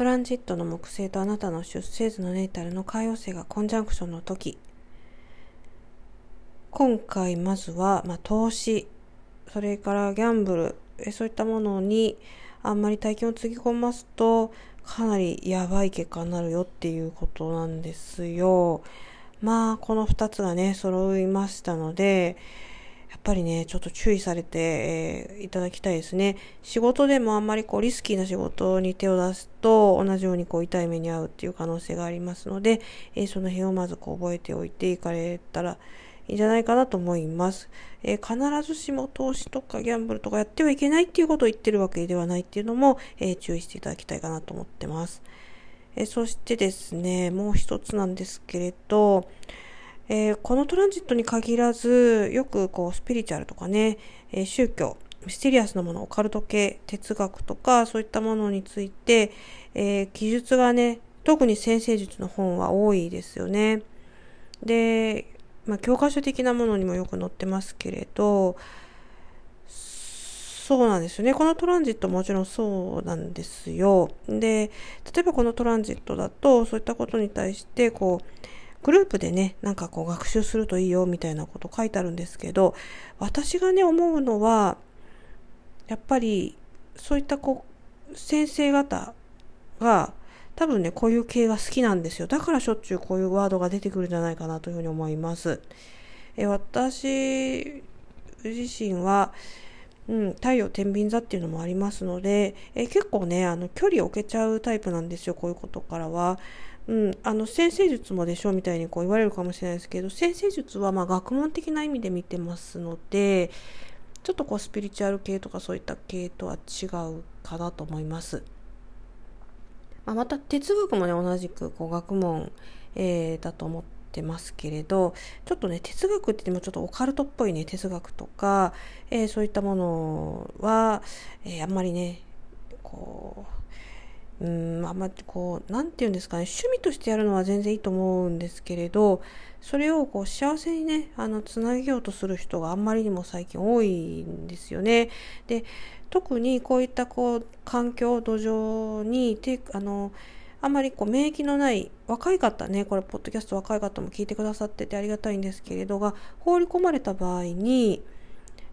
トランジットの木星とあなたの出生図のネータルの海王星がコンジャンクションの時今回まずは、まあ、投資それからギャンブルえそういったものにあんまり大金をつぎ込ますとかなりやばい結果になるよっていうことなんですよ。まあこの2つがね揃いましたのでっぱりねちょっと注意されて、えー、いただきたいですね。仕事でもあんまりこうリスキーな仕事に手を出すと同じようにこう痛い目に遭うっていう可能性がありますので、えー、その辺をまずこう覚えておいていかれたらいいんじゃないかなと思います。えー、必ずしも投資とかギャンブルとかやってはいけないっていうことを言ってるわけではないっていうのも、え、注意していただきたいかなと思ってます。え、そしてですね、もう一つなんですけれど、えこのトランジットに限らず、よくこうスピリチュアルとかね、え宗教、ミステリアスなもの、オカルト系、哲学とか、そういったものについて、え記述がね、特に先生術の本は多いですよね。で、まあ、教科書的なものにもよく載ってますけれど、そうなんですよね。このトランジットもちろんそうなんですよ。で、例えばこのトランジットだと、そういったことに対して、こう、グループでね、なんかこう学習するといいよみたいなこと書いてあるんですけど、私がね、思うのは、やっぱり、そういったこう、先生方が、多分ね、こういう系が好きなんですよ。だからしょっちゅうこういうワードが出てくるんじゃないかなというふうに思います。え私自身は、うん、太陽天秤座っていうのもありますので、え結構ね、あの、距離を置けちゃうタイプなんですよ、こういうことからは。うん、あの、先生術もでしょみたいにこう言われるかもしれないですけど、先生術はま学問的な意味で見てますので、ちょっとこうスピリチュアル系とかそういった系とは違うかなと思います。まあ、また哲学もね同じくこう学問、えー、だと思ってますけれどちょっとね哲学って言ってもちょっとオカルトっぽいね哲学とか、えー、そういったものは、えー、あんまりねこううんあんまりこう何て言うんですかね趣味としてやるのは全然いいと思うんですけれどそれをこう幸せにねあのつなげようとする人があんまりにも最近多いんですよね。で特にこういったこう環境土壌にてあのあんまりこう免疫のない若い方ねこれポッドキャスト若い方も聞いてくださっててありがたいんですけれどが放り込まれた場合に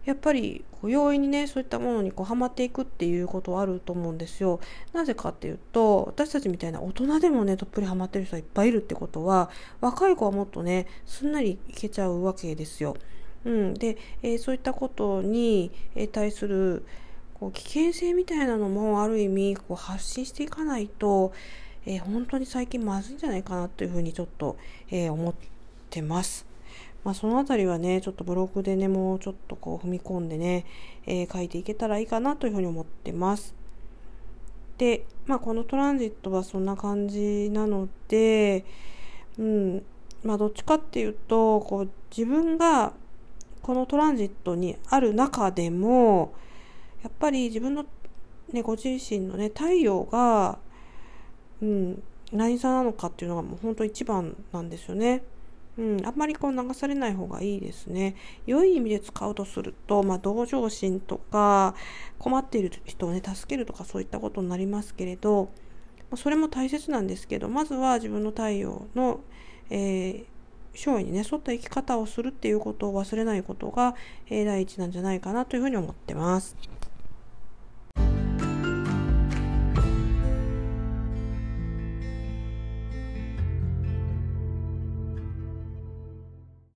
やっぱりこう容易にねそういったものにこうハマっていくっていうことはあると思うんですよ。なぜかっていうと私たちみたいな大人でもねどっぷりハマってる人がいっぱいいるってことは若い子はもっとねすんなりいけちゃうわけですよ。うん、で、えー、そういったことに対するこう危険性みたいなのもある意味こう発信していかないと、えー、本当に最近まずいんじゃないかなというふうにちょっと、えー、思ってます。まあ、そのあたりはね、ちょっとブログでね、もうちょっとこう踏み込んでね、えー、書いていけたらいいかなというふうに思ってます。で、まあ、このトランジットはそんな感じなので、うん、まあ、どっちかっていうと、こう、自分がこのトランジットにある中でも、やっぱり自分の、ね、ご自身のね太陽が、うん、何座なのかっていうのがもう本当一番なんですよね。うん、あんまりこう流されない方がいいですね。良い意味で使うとすると、まあ、同情心とか困っている人をね助けるとかそういったことになりますけれど、ま、それも大切なんですけどまずは自分の太陽の、えー、生にね沿った生き方をするっていうことを忘れないことが、えー、第一なんじゃないかなというふうに思ってます。